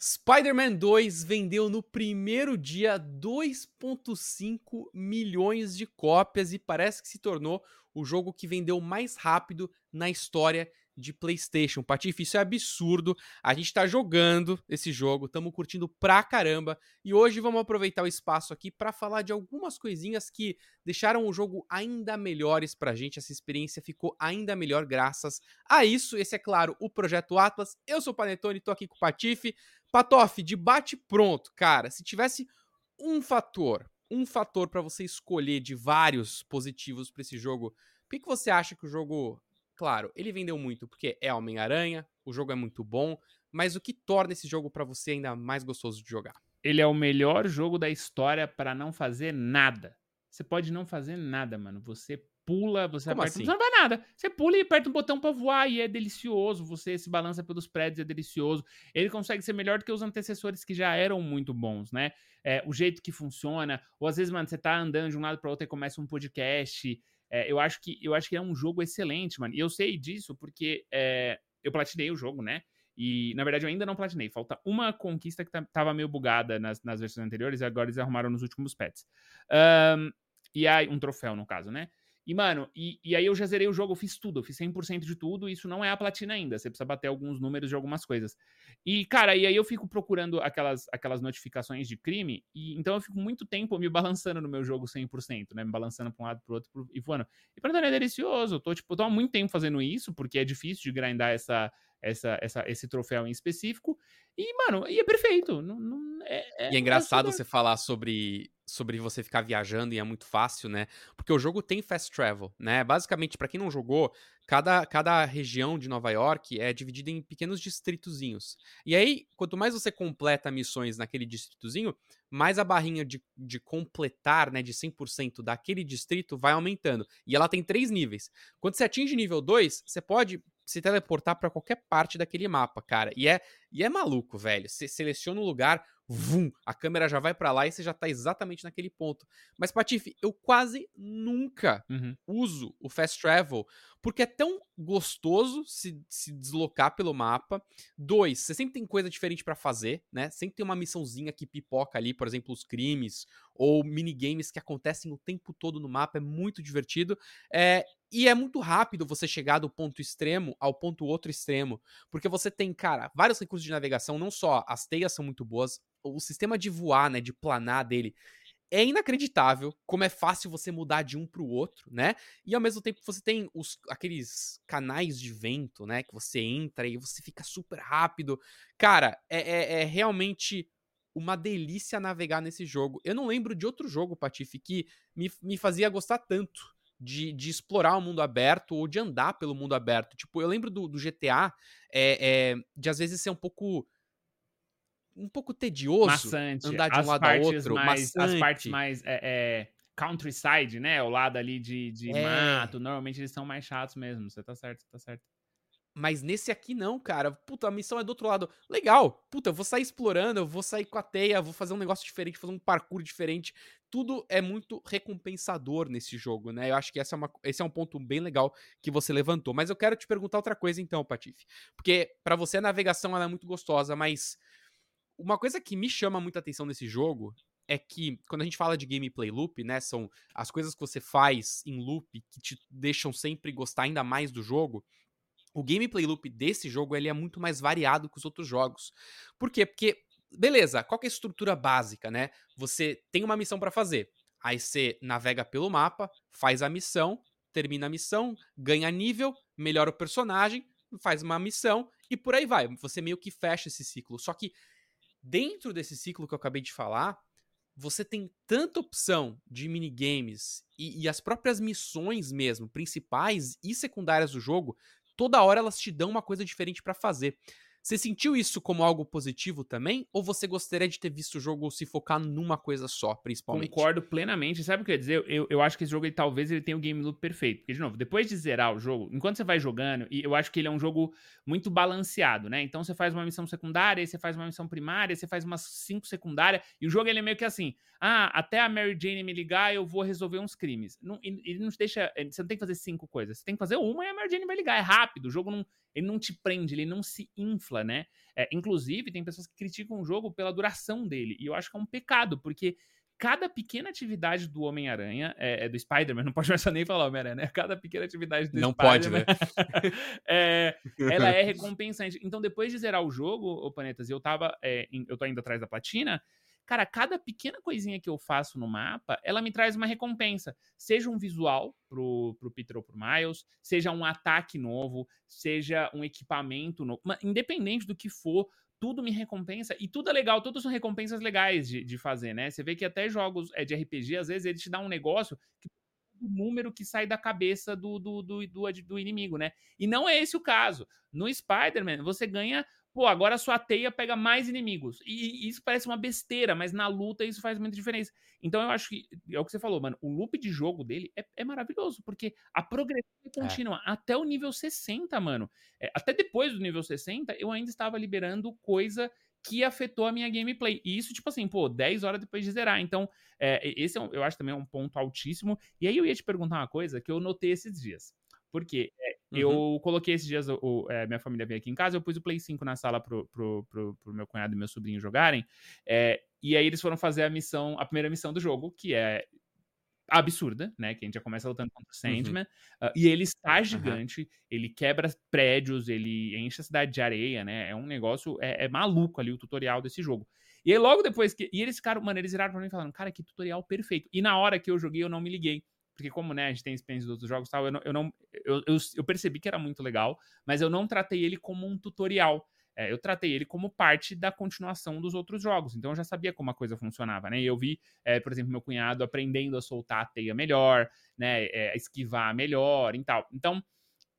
Spider-Man 2 vendeu no primeiro dia 2,5 milhões de cópias e parece que se tornou o jogo que vendeu mais rápido na história de PlayStation. Patife, isso é absurdo. A gente tá jogando esse jogo, estamos curtindo pra caramba. E hoje vamos aproveitar o espaço aqui para falar de algumas coisinhas que deixaram o jogo ainda melhores pra gente. Essa experiência ficou ainda melhor graças a isso. Esse é, claro, o Projeto Atlas. Eu sou o Panetone, tô aqui com o Patife. Patoff, debate pronto. Cara, se tivesse um fator, um fator para você escolher de vários positivos para esse jogo, por que, que você acha que o jogo Claro, ele vendeu muito porque é Homem-Aranha, o jogo é muito bom, mas o que torna esse jogo para você ainda mais gostoso de jogar? Ele é o melhor jogo da história para não fazer nada. Você pode não fazer nada, mano. Você pula, você Como aperta, assim? você não vai nada. Você pula e aperta um botão para voar e é delicioso. Você se balança pelos prédios, é delicioso. Ele consegue ser melhor do que os antecessores que já eram muito bons, né? É, o jeito que funciona, ou às vezes, mano, você tá andando de um lado para outro e começa um podcast. É, eu, acho que, eu acho que é um jogo excelente, mano. E eu sei disso porque é, eu platinei o jogo, né? E, na verdade, eu ainda não platinei. Falta uma conquista que tava meio bugada nas, nas versões anteriores e agora eles arrumaram nos últimos pets. Um, e aí, um troféu, no caso, né? E, mano, e, e, aí eu já zerei o jogo, eu fiz tudo, eu fiz 100% de tudo, isso não é a platina ainda, você precisa bater alguns números de algumas coisas. E, cara, e aí eu fico procurando aquelas, aquelas notificações de crime, e então eu fico muito tempo me balançando no meu jogo 100%, né, me balançando pra um lado pro outro pro, e voando. E pra mim é delicioso, eu tô, tipo, tô há muito tempo fazendo isso, porque é difícil de grindar essa, essa, essa, esse troféu em específico, e, mano, e é perfeito. Não, não, é, é, e é engraçado é você falar sobre, sobre você ficar viajando e é muito fácil, né? Porque o jogo tem fast travel, né? Basicamente, para quem não jogou, cada, cada região de Nova York é dividida em pequenos distritozinhos. E aí, quanto mais você completa missões naquele distritozinho, mais a barrinha de, de completar, né, de 100% daquele distrito vai aumentando. E ela tem três níveis. Quando você atinge nível 2, você pode se teleportar para qualquer parte daquele mapa, cara. E é, e é maluco, velho. Você seleciona um lugar, vum, a câmera já vai para lá e você já tá exatamente naquele ponto. Mas, Patife, eu quase nunca uhum. uso o Fast Travel, porque é tão gostoso se, se deslocar pelo mapa. Dois, você sempre tem coisa diferente para fazer, né? Sempre tem uma missãozinha que pipoca ali, por exemplo, os crimes, ou minigames que acontecem o tempo todo no mapa, é muito divertido. É, e é muito rápido você chegar do ponto extremo ao ponto outro extremo, porque você tem, cara, vários recursos de navegação, não só as teias são muito boas, o sistema de voar, né, de planar dele é inacreditável como é fácil você mudar de um para o outro, né? E ao mesmo tempo você tem os, aqueles canais de vento, né? Que você entra e você fica super rápido. Cara, é, é, é realmente uma delícia navegar nesse jogo. Eu não lembro de outro jogo, Patife, que me, me fazia gostar tanto de, de explorar o mundo aberto ou de andar pelo mundo aberto. Tipo, eu lembro do, do GTA é, é, de às vezes ser um pouco um pouco tedioso maçante. andar de um lado ao outro. Mais, as partes mais é, é, countryside, né? O lado ali de, de é. mato. Normalmente eles são mais chatos mesmo. Você tá certo, você tá certo. Mas nesse aqui não, cara. Puta, a missão é do outro lado. Legal. Puta, eu vou sair explorando, eu vou sair com a teia, vou fazer um negócio diferente, fazer um parkour diferente. Tudo é muito recompensador nesse jogo, né? Eu acho que essa é uma, esse é um ponto bem legal que você levantou. Mas eu quero te perguntar outra coisa então, Patife. Porque para você a navegação ela é muito gostosa, mas uma coisa que me chama muita atenção nesse jogo é que quando a gente fala de gameplay loop, né, são as coisas que você faz em loop que te deixam sempre gostar ainda mais do jogo. O gameplay loop desse jogo ele é muito mais variado que os outros jogos. Por quê? Porque beleza, qual é a estrutura básica, né? Você tem uma missão para fazer. Aí você navega pelo mapa, faz a missão, termina a missão, ganha nível, melhora o personagem, faz uma missão e por aí vai. Você meio que fecha esse ciclo. Só que dentro desse ciclo que eu acabei de falar, você tem tanta opção de minigames e, e as próprias missões mesmo, principais e secundárias do jogo, toda hora elas te dão uma coisa diferente para fazer. Você sentiu isso como algo positivo também? Ou você gostaria de ter visto o jogo se focar numa coisa só, principalmente? Concordo plenamente. Sabe o que eu ia dizer? Eu, eu acho que esse jogo, ele, talvez, ele tenha o game loop perfeito. Porque, de novo, depois de zerar o jogo, enquanto você vai jogando, e eu acho que ele é um jogo muito balanceado, né? Então, você faz uma missão secundária, você faz uma missão primária, você faz umas cinco secundárias, e o jogo, ele é meio que assim, ah, até a Mary Jane me ligar, eu vou resolver uns crimes. Não, ele não te deixa, você não tem que fazer cinco coisas, você tem que fazer uma e a Mary Jane vai ligar. É rápido, o jogo não ele não te prende, ele não se infla, né? É, inclusive, tem pessoas que criticam o jogo pela duração dele. E eu acho que é um pecado, porque cada pequena atividade do Homem-Aranha, é, é, do Spider-Man, não pode mais nem falar Homem-Aranha, né? Cada pequena atividade do Não pode, né? é, ela é recompensante. Então, depois de zerar o jogo, o Planetas, eu tava. É, eu tô ainda atrás da platina. Cara, cada pequena coisinha que eu faço no mapa, ela me traz uma recompensa. Seja um visual pro, pro Peter ou pro Miles, seja um ataque novo, seja um equipamento novo. Independente do que for, tudo me recompensa. E tudo é legal, todas são recompensas legais de, de fazer, né? Você vê que até jogos é, de RPG, às vezes, ele te dá um negócio que o número que sai da cabeça do, do, do, do, do inimigo, né? E não é esse o caso. No Spider-Man, você ganha pô, agora a sua teia pega mais inimigos. E, e, isso parece uma besteira, mas na luta isso faz muita diferença. Então eu acho que, é o que você falou, mano, o loop de jogo dele é, é maravilhoso, porque a progressão é contínua é. até o nível 60, mano. É, até depois do nível 60, eu ainda estava liberando coisa que afetou a minha gameplay. E isso, tipo assim, pô, 10 horas depois de zerar. Então, é, esse é eu acho também um ponto altíssimo. E aí eu ia te perguntar uma coisa que eu notei esses dias. Porque é, uhum. eu coloquei esses dias, o, é, minha família veio aqui em casa, eu pus o Play 5 na sala pro, pro, pro, pro meu cunhado e meu sobrinho jogarem. É, e aí eles foram fazer a missão, a primeira missão do jogo, que é absurda, né? Que a gente já começa lutando contra o uhum. Sandman. Uhum. Uh, e ele está gigante, uhum. ele quebra prédios, ele enche a cidade de areia, né? É um negócio, é, é, maluco ali o tutorial desse jogo. E aí logo depois que. E eles ficaram, mano, eles viraram pra mim falando, cara, que tutorial perfeito. E na hora que eu joguei, eu não me liguei porque como, né, a gente tem experiência dos outros jogos e tal, eu não, eu, não eu, eu, eu, percebi que era muito legal, mas eu não tratei ele como um tutorial. É, eu tratei ele como parte da continuação dos outros jogos. Então eu já sabia como a coisa funcionava, né? E eu vi, é, por exemplo, meu cunhado aprendendo a soltar a teia melhor, né? É, esquivar melhor e tal. Então,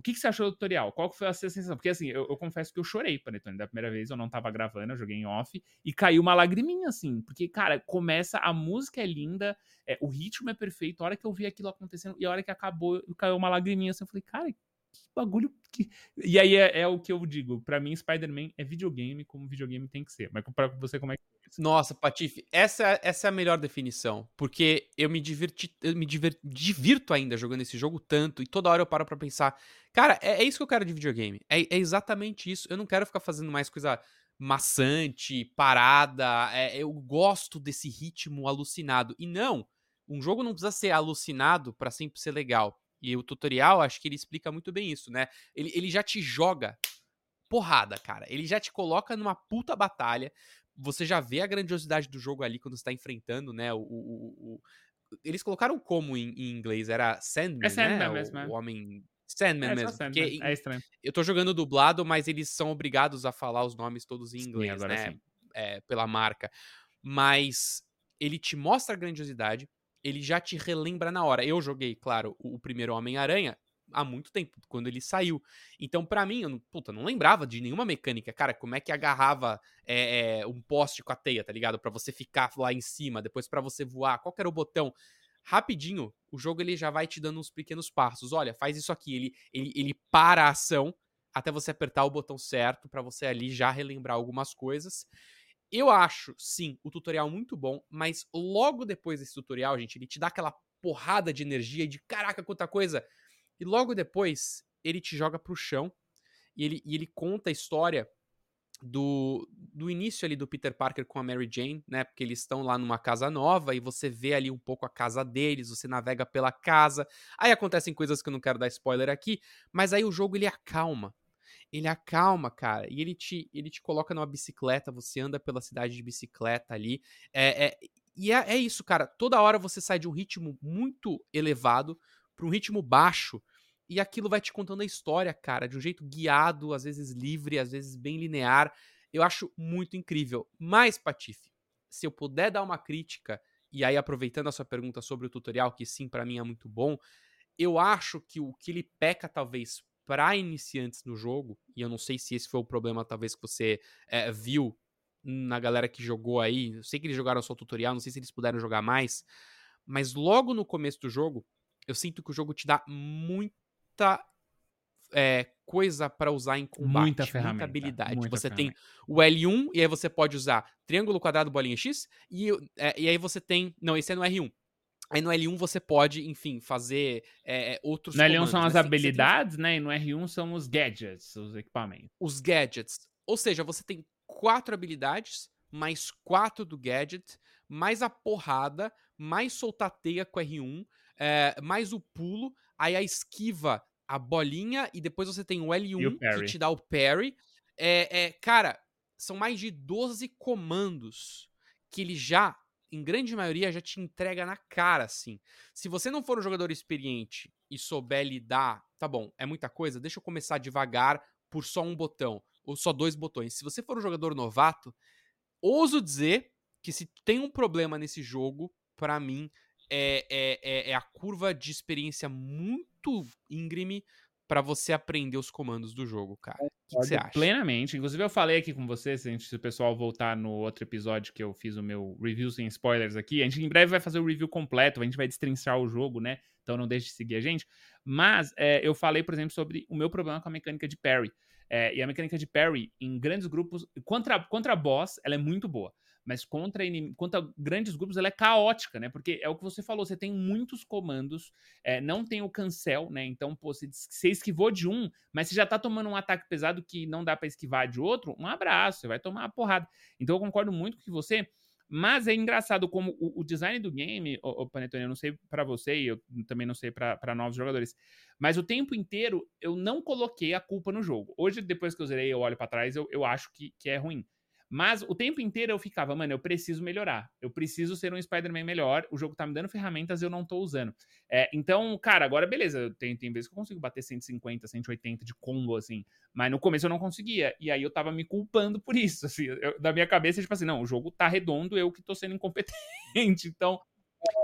o que, que, você achou do tutorial? Qual foi a sua sensação? Porque assim, eu, eu confesso que eu chorei, Panetone, da primeira vez, eu não tava gravando, eu joguei em off, e caiu uma lagriminha, assim, porque, cara, começa, a música é linda, é, o ritmo é perfeito, a hora que eu vi aquilo acontecendo, e a hora que acabou, caiu uma lagriminha, assim, eu falei, cara, que bagulho que... E aí é, é o que eu digo, para mim, Spider-Man é videogame como videogame tem que ser, mas pra você, como é que nossa, Patife, essa, essa é a melhor definição. Porque eu me diverti, eu me diver, divirto ainda jogando esse jogo tanto, e toda hora eu paro pra pensar, cara, é, é isso que eu quero de videogame. É, é, exatamente isso. Eu não quero ficar fazendo mais coisa maçante, parada. É, eu gosto desse ritmo alucinado. E não, um jogo não precisa ser alucinado para sempre ser legal. E o tutorial, acho que ele explica muito bem isso, né? Ele, ele já te joga porrada, cara. Ele já te coloca numa puta batalha você já vê a grandiosidade do jogo ali quando você tá enfrentando, né? O, o, o... Eles colocaram como em, em, inglês? Era Sandman, é Sandman né? mesmo, o, é. o homem. Sandman é, mesmo. Sandman. É estranho. Eu tô jogando dublado, mas eles são obrigados a falar os nomes todos em inglês, sim, né? É, pela marca. Mas ele te mostra a grandiosidade, ele já te relembra na hora. Eu joguei, claro, o, primeiro Homem-Aranha, há muito tempo, quando ele saiu. Então, para mim, eu não, puta, não lembrava de nenhuma mecânica. Cara, como é que agarrava é, é, um poste com a teia, tá ligado? para você ficar lá em cima, depois para você voar, qual era o botão? Rapidinho, o jogo ele já vai te dando uns pequenos passos. Olha, faz isso aqui. Ele, ele, ele para a ação até você apertar o botão certo para você ali já relembrar algumas coisas. Eu acho, sim, o tutorial muito bom, mas logo depois desse tutorial, gente, ele te dá aquela porrada de energia e de caraca, quanta coisa. E logo depois, ele te joga pro chão e ele, e ele conta a história do, do início ali do Peter Parker com a Mary Jane, né? Porque eles estão lá numa casa nova e você vê ali um pouco a casa deles, você navega pela casa. Aí acontecem coisas que eu não quero dar spoiler aqui, mas aí o jogo ele acalma. Ele acalma, cara, e ele te, ele te coloca numa bicicleta, você anda pela cidade de bicicleta ali. É, é e é, é isso, cara. Toda hora você sai de um ritmo muito elevado para um ritmo baixo e aquilo vai te contando a história, cara, de um jeito guiado, às vezes livre, às vezes bem linear. Eu acho muito incrível. Mas, Patife, se eu puder dar uma crítica, e aí aproveitando a sua pergunta sobre o tutorial, que sim, para mim é muito bom, eu acho que o que ele peca, talvez, para iniciantes no jogo, e eu não sei se esse foi o problema, talvez, que você é, viu na galera que jogou aí, eu sei que eles jogaram só o tutorial, não sei se eles puderam jogar mais, mas logo no começo do jogo, eu sinto que o jogo te dá muita é, coisa para usar em combate. Muita ferramenta. Muita habilidade. Muita você ferramenta. tem o L1 e aí você pode usar triângulo, quadrado, bolinha X. E, é, e aí você tem. Não, esse é no R1. Aí no L1 você pode, enfim, fazer é, outros No L1 comandos, são né? as tem habilidades, né? E no R1 são os gadgets, os equipamentos. os gadgets. Ou seja, você tem quatro habilidades, mais quatro do gadget, mais a porrada, mais soltar teia com R1, é, mais o pulo, aí a esquiva, a bolinha, e depois você tem o L1 que parry. te dá o parry. É, é, cara, são mais de 12 comandos que ele já, em grande maioria, já te entrega na cara, assim. Se você não for um jogador experiente e souber lidar, tá bom, é muita coisa, deixa eu começar devagar por só um botão, ou só dois botões. Se você for um jogador novato, ouso dizer que se tem um problema nesse jogo, pra mim, é, é, é- é a curva de experiência muito íngreme pra você aprender os comandos do jogo, cara. Que que você acha? Plenamente. Inclusive, eu falei aqui com você, se, gente- se o pessoal voltar no outro episódio que eu fiz o meu review sem spoilers aqui, a gente em breve vai fazer o review completo, a gente vai destrinchar o jogo, né? Então não deixe de seguir a gente. Mas é, eu falei, por exemplo, sobre o meu problema com a mecânica de parry. É, e a mecânica de parry em grandes grupos, contra, contra boss, ela é muito boa. Mas contra, contra grandes grupos ela é caótica, né? Porque é o que você falou, você tem muitos comandos, é, não tem o cancel, né? Então, pô, você, você esquivou de um, mas você já tá tomando um ataque pesado que não dá pra esquivar de outro, um abraço, você vai tomar uma porrada. Então eu concordo muito com você, mas é engraçado como o, o design do game, o, Panetone, eu não sei pra você e eu também não sei pra novos jogadores, mas o tempo inteiro eu não coloquei a culpa no jogo. Hoje, depois que eu zerei, eu olho pra trás, eu, eu acho que, que é ruim. Mas o tempo inteiro eu ficava, mano, eu preciso melhorar. Eu preciso ser um Spider-Man melhor. O jogo tá me dando ferramentas e eu não tô usando. É, então, cara, agora beleza. Tem, tem vezes que eu consigo bater 150, 180 de combo, assim. Mas no começo eu não conseguia. E aí eu tava me culpando por isso. Assim, eu, da minha cabeça, tipo assim, não, o jogo tá redondo, eu que tô sendo incompetente. Então,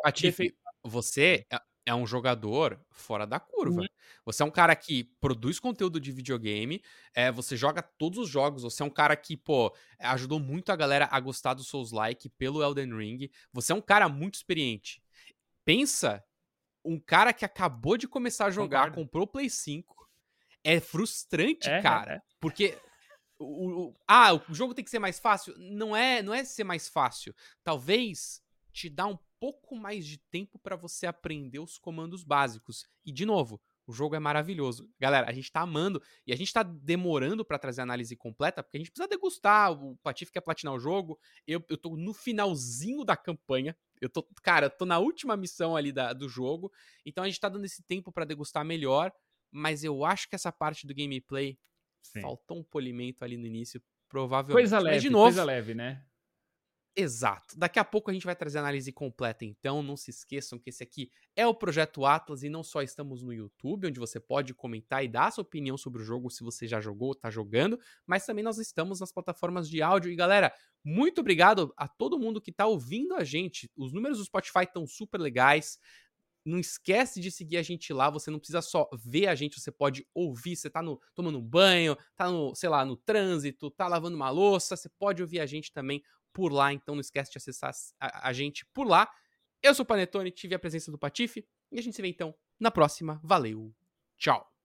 Patife, você é- um jogador fora da curva. Uhum. Você é um cara que produz conteúdo de videogame, é, você joga todos os jogos, você é um cara que, pô, ajudou muito a galera a gostar do Souls-like pelo Elden Ring. Você é um cara muito experiente. Pensa, um cara que acabou de começar a jogar, Concordo. comprou o Play 5. É frustrante, É, cara. é. Porque. O, o- ah, o jogo tem que ser mais fácil. Não é, não é ser mais fácil. Talvez te dá um pouco mais de tempo pra você aprender os comandos básicos. E de novo, o jogo é maravilhoso. Galera, a gente tá amando e a gente tá demorando pra trazer a análise completa, porque a gente precisa degustar. O Patife quer platinar o jogo. Eu, eu tô no finalzinho da campanha. Eu tô, cara, eu tô na última missão ali da- do jogo. Então a gente tá dando esse tempo pra degustar melhor. Mas eu acho que essa parte do gameplay Sim. faltou um polimento ali no início, provavelmente. Coisa Mas, leve, de novo, coisa leve, né? Exato. Daqui a pouco a gente vai trazer a análise completa, então não se esqueçam que esse aqui é o Projeto Atlas e não só estamos no YouTube, onde você pode comentar e dar sua opinião sobre o jogo se você já jogou ou tá jogando, mas também nós estamos nas plataformas de áudio. E galera, muito obrigado a todo mundo que tá ouvindo a gente. Os números do Spotify estão super legais. Não esquece de seguir a gente lá, você não precisa só ver a gente, você pode ouvir, você tá no, tomando um banho, tá no, sei lá, no trânsito, tá lavando uma louça, você pode ouvir a gente também por lá, então não esquece de acessar a, a gente por lá. Eu sou o Panetone, tive a presença do Patife, e a gente se vê então na próxima. Valeu, tchau!